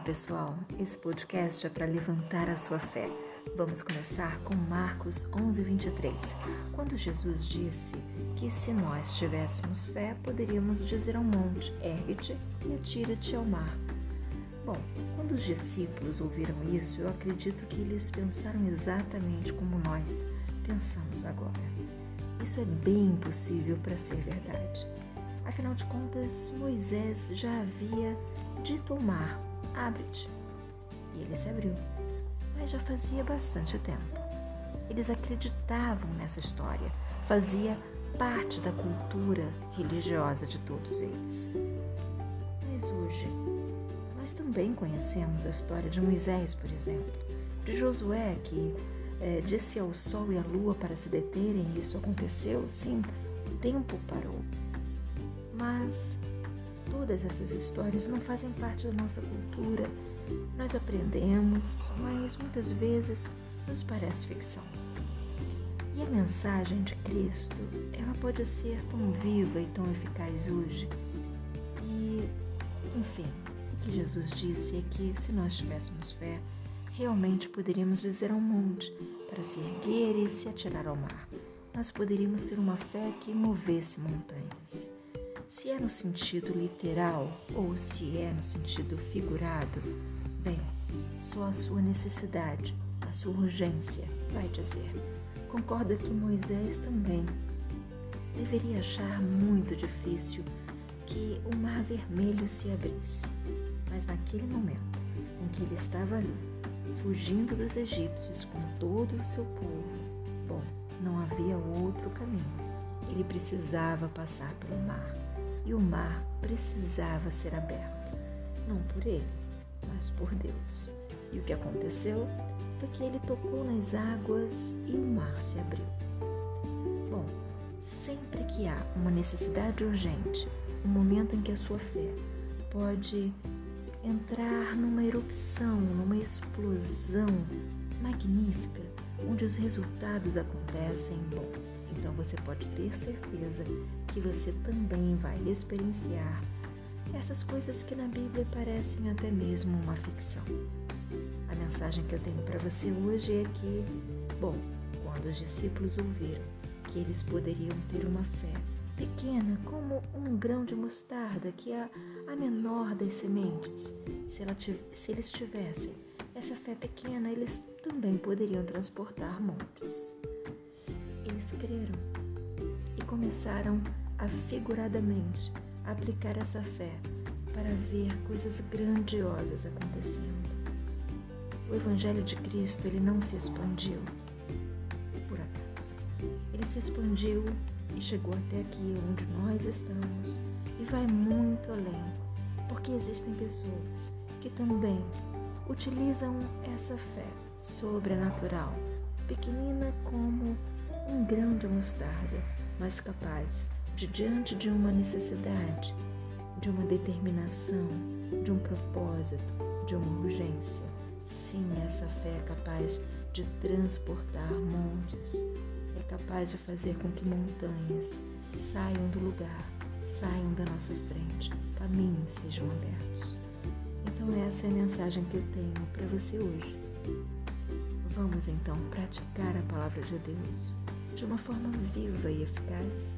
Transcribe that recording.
Olá, pessoal. Esse podcast é para levantar a sua fé. Vamos começar com Marcos 11:23, quando Jesus disse que se nós tivéssemos fé, poderíamos dizer ao monte: ergue-te e atira-te ao mar. Bom, quando os discípulos ouviram isso, eu acredito que eles pensaram exatamente como nós pensamos agora. Isso é bem possível para ser verdade. Afinal de contas, Moisés já havia dito ao mar: abre-te. E ele se abriu. Mas já fazia bastante tempo. Eles acreditavam nessa história, fazia parte da cultura religiosa de todos eles. Mas hoje, nós também conhecemos a história de Moisés, por exemplo, de Josué, que é, disse ao sol e à lua para se deterem, e isso aconteceu, sim, o tempo parou. Mas Todas essas histórias não fazem parte da nossa cultura. Nós aprendemos, mas muitas vezes nos parece ficção. E a mensagem de Cristo, ela pode ser tão viva e tão eficaz hoje. E, enfim, o que Jesus disse é que se nós tivéssemos fé, realmente poderíamos dizer ao monte para se erguer e se atirar ao mar. Nós poderíamos ter uma fé que movesse montanhas. Se é no sentido literal ou se é no sentido figurado, bem, só a sua necessidade, a sua urgência vai dizer. Concorda que Moisés também deveria achar muito difícil que o mar vermelho se abrisse. Mas naquele momento em que ele estava ali, fugindo dos egípcios com todo o seu povo, bom, não havia outro caminho. Ele precisava passar pelo mar e o mar precisava ser aberto, não por ele, mas por Deus. E o que aconteceu foi que ele tocou nas águas e o mar se abriu. Bom, sempre que há uma necessidade urgente, um momento em que a sua fé pode entrar numa erupção, numa explosão magnífica, onde os resultados acontecem, bom, então você pode ter certeza que você também vai experienciar essas coisas que na Bíblia parecem até mesmo uma ficção. A mensagem que eu tenho para você hoje é que, bom, quando os discípulos ouviram que eles poderiam ter uma fé pequena como um grão de mostarda, que é a menor das sementes, se, se eles tivessem essa fé pequena, eles também poderiam transportar montes. Creram e começaram a figuradamente aplicar essa fé para ver coisas grandiosas acontecendo. O Evangelho de Cristo ele não se expandiu por acaso. Ele se expandiu e chegou até aqui onde nós estamos e vai muito além, porque existem pessoas que também utilizam essa fé sobrenatural, pequenina como um grão de mostarda, mas capaz de, diante de uma necessidade, de uma determinação, de um propósito, de uma urgência, sim, essa fé é capaz de transportar montes, é capaz de fazer com que montanhas saiam do lugar, saiam da nossa frente, caminhos sejam abertos. Então, essa é a mensagem que eu tenho para você hoje. Vamos então praticar a palavra de Deus de uma forma viva e eficaz